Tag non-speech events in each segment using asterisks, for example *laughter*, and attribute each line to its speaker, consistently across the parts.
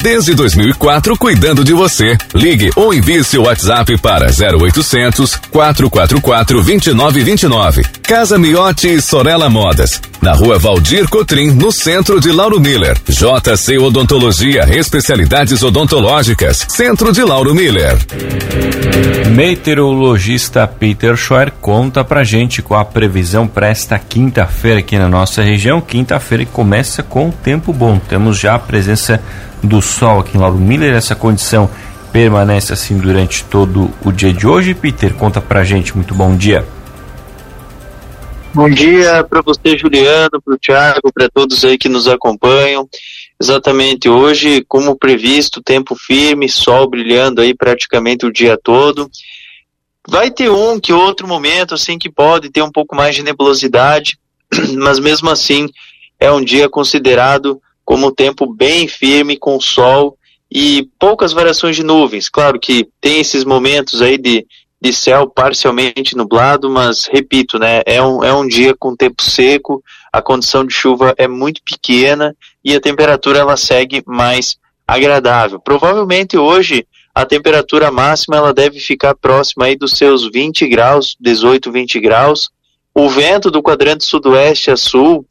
Speaker 1: Desde 2004, cuidando de você. Ligue ou envie seu WhatsApp para 0800 444 2929. Casa Miotti e Sorella Modas. Na rua Valdir Cotrim, no centro de Lauro Miller. JC Odontologia, especialidades odontológicas. Centro de Lauro Miller.
Speaker 2: Meteorologista Peter Scheuer conta pra gente com a previsão para esta quinta-feira aqui na nossa região. Quinta-feira que começa com tempo bom. Temos já a presença do sol aqui em Lauro Miller. Essa condição permanece assim durante todo o dia de hoje. Peter, conta pra gente. Muito bom dia.
Speaker 3: Bom dia para você, Juliano, para o Thiago, para todos aí que nos acompanham. Exatamente hoje, como previsto, tempo firme, sol brilhando aí praticamente o dia todo. Vai ter um que outro momento assim que pode ter um pouco mais de nebulosidade, *clears throat* mas mesmo assim é um dia considerado como tempo bem firme, com sol e poucas variações de nuvens. Claro que tem esses momentos aí de, de céu parcialmente nublado, mas repito, né, é um, é um dia com tempo seco, a condição de chuva é muito pequena e a temperatura ela segue mais agradável. Provavelmente hoje a temperatura máxima ela deve ficar próxima aí dos seus 20 graus, 18, 20 graus. O vento do quadrante sudoeste a sul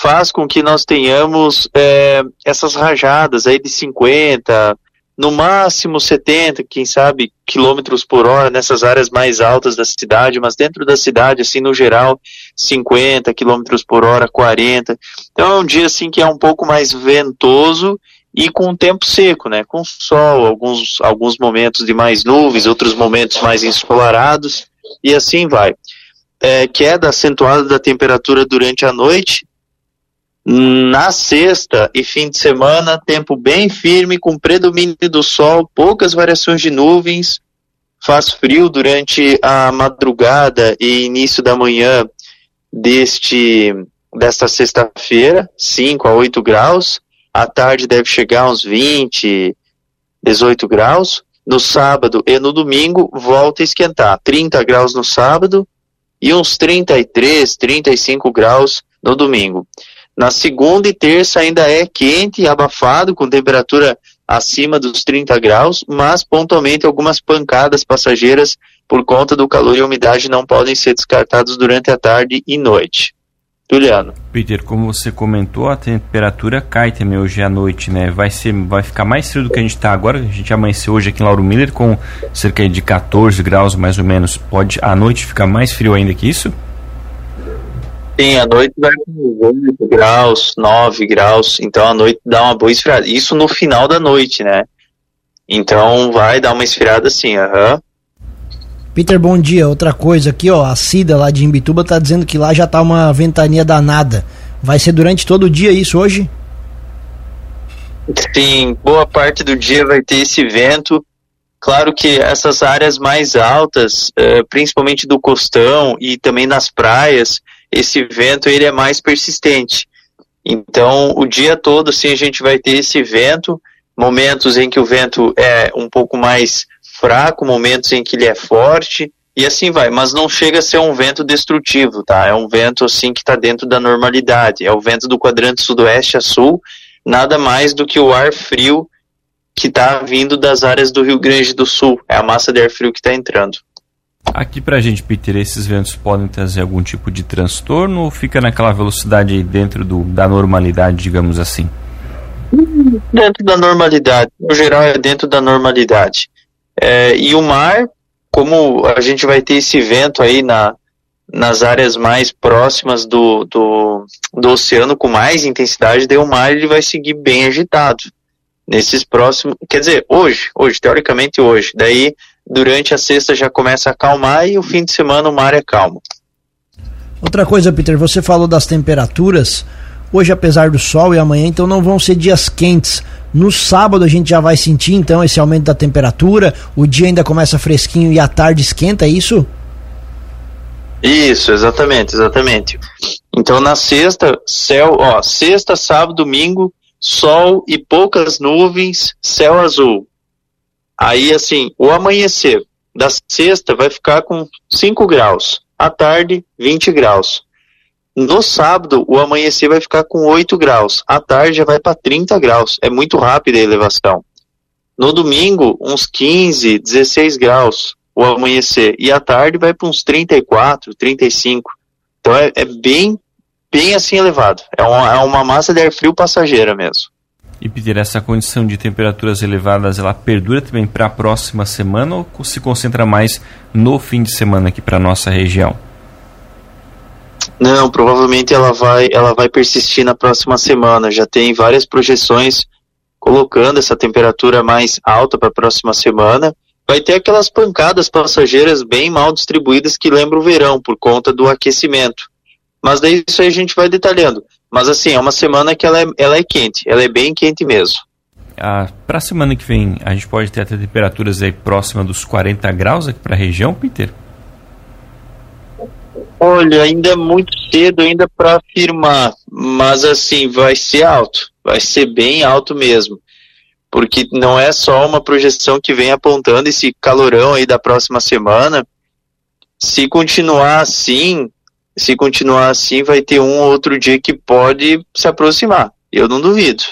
Speaker 3: faz com que nós tenhamos é, essas rajadas aí de 50, no máximo 70, quem sabe, quilômetros por hora nessas áreas mais altas da cidade, mas dentro da cidade, assim, no geral, 50 quilômetros por hora, 40. Então é um dia, assim, que é um pouco mais ventoso e com tempo seco, né? Com sol, alguns, alguns momentos de mais nuvens, outros momentos mais ensolarados, e assim vai. É, queda acentuada da temperatura durante a noite, na sexta e fim de semana, tempo bem firme, com predomínio do sol, poucas variações de nuvens, faz frio durante a madrugada e início da manhã deste desta sexta-feira, 5 a 8 graus. À tarde deve chegar a uns 20, 18 graus. No sábado e no domingo volta a esquentar. 30 graus no sábado e uns 33, 35 graus no domingo. Na segunda e terça ainda é quente e abafado, com temperatura acima dos 30 graus, mas pontualmente algumas pancadas passageiras por conta do calor e umidade não podem ser descartados durante a tarde e noite. Juliano.
Speaker 2: Peter, como você comentou, a temperatura cai também hoje à noite, né? Vai ser, vai ficar mais frio do que a gente está agora. A gente amanheceu hoje aqui em Lauro Miller com cerca de 14 graus mais ou menos. Pode à noite ficar mais frio ainda que isso?
Speaker 3: Sim, a noite vai com 8 graus, 9 graus, então a noite dá uma boa esfriada. Isso no final da noite, né? Então vai dar uma esfriada sim, aham. Uhum.
Speaker 4: Peter, bom dia. Outra coisa aqui, ó, a Cida lá de Imbituba tá dizendo que lá já tá uma ventania danada. Vai ser durante todo o dia isso hoje?
Speaker 3: Sim, boa parte do dia vai ter esse vento. Claro que essas áreas mais altas, eh, principalmente do costão e também nas praias, esse vento ele é mais persistente. Então, o dia todo, assim, a gente vai ter esse vento, momentos em que o vento é um pouco mais fraco, momentos em que ele é forte, e assim vai. Mas não chega a ser um vento destrutivo, tá? É um vento, assim, que está dentro da normalidade. É o vento do quadrante sudoeste a sul, nada mais do que o ar frio que está vindo das áreas do Rio Grande do Sul. É a massa de ar frio que está entrando.
Speaker 2: Aqui pra gente, Peter, esses ventos podem trazer algum tipo de transtorno ou fica naquela velocidade dentro do, da normalidade, digamos assim?
Speaker 3: Dentro da normalidade. No geral, é dentro da normalidade. É, e o mar, como a gente vai ter esse vento aí na, nas áreas mais próximas do, do, do oceano com mais intensidade, daí o mar ele vai seguir bem agitado. Nesses próximos. Quer dizer, hoje, hoje, teoricamente hoje. Daí durante a sexta já começa a acalmar e o fim de semana o mar é calmo.
Speaker 4: Outra coisa, Peter, você falou das temperaturas. Hoje, apesar do sol e amanhã, então não vão ser dias quentes. No sábado a gente já vai sentir então esse aumento da temperatura. O dia ainda começa fresquinho e a tarde esquenta, é isso?
Speaker 3: Isso, exatamente, exatamente. Então na sexta, céu, ó, sexta, sábado, domingo, sol e poucas nuvens, céu azul. Aí, assim, o amanhecer da sexta vai ficar com 5 graus. À tarde, 20 graus. No sábado, o amanhecer vai ficar com 8 graus. À tarde já vai para 30 graus. É muito rápida a elevação. No domingo, uns 15, 16 graus o amanhecer. E à tarde vai para uns 34, 35. Então é, é, bem, bem assim elevado. É uma, é uma massa de ar frio passageira mesmo.
Speaker 2: E Peter, essa condição de temperaturas elevadas, ela perdura também para a próxima semana ou se concentra mais no fim de semana aqui para nossa região?
Speaker 3: Não, provavelmente ela vai, ela vai persistir na próxima semana. Já tem várias projeções colocando essa temperatura mais alta para a próxima semana. Vai ter aquelas pancadas passageiras bem mal distribuídas que lembram o verão por conta do aquecimento. Mas daí isso aí a gente vai detalhando. Mas assim, é uma semana que ela é, ela é quente, ela é bem quente mesmo.
Speaker 2: Ah, para a semana que vem, a gente pode ter até temperaturas aí próximas dos 40 graus aqui para a região, Peter?
Speaker 3: Olha, ainda é muito cedo ainda para afirmar, mas assim, vai ser alto, vai ser bem alto mesmo. Porque não é só uma projeção que vem apontando esse calorão aí da próxima semana. Se continuar assim, se continuar assim, vai ter um ou outro dia que pode se aproximar. Eu não duvido.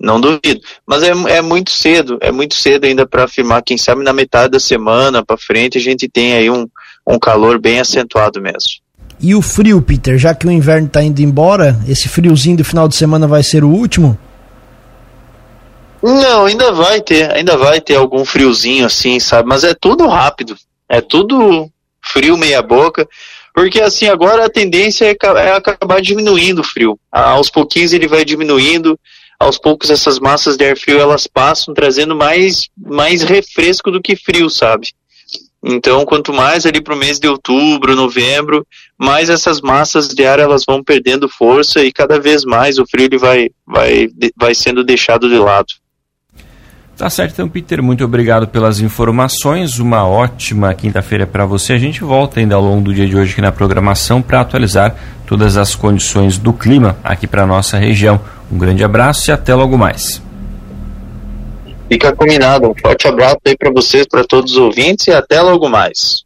Speaker 3: Não duvido. Mas é, é muito cedo, é muito cedo ainda para afirmar. Quem sabe na metade da semana para frente a gente tem aí um, um calor bem acentuado mesmo.
Speaker 4: E o frio, Peter, já que o inverno está indo embora, esse friozinho do final de semana vai ser o último?
Speaker 3: Não, ainda vai ter, ainda vai ter algum friozinho assim, sabe? Mas é tudo rápido, é tudo frio meia boca. Porque assim, agora a tendência é, é acabar diminuindo o frio. Aos pouquinhos ele vai diminuindo, aos poucos essas massas de ar frio elas passam trazendo mais, mais refresco do que frio, sabe? Então, quanto mais ali para o mês de outubro, novembro, mais essas massas de ar elas vão perdendo força e cada vez mais o frio ele vai, vai, vai sendo deixado de lado.
Speaker 2: Tá certo, então, Peter, muito obrigado pelas informações. Uma ótima quinta-feira para você. A gente volta ainda ao longo do dia de hoje aqui na programação para atualizar todas as condições do clima aqui para nossa região. Um grande abraço e até logo mais.
Speaker 3: Fica combinado. Um forte abraço aí para vocês, para todos os ouvintes e até logo mais.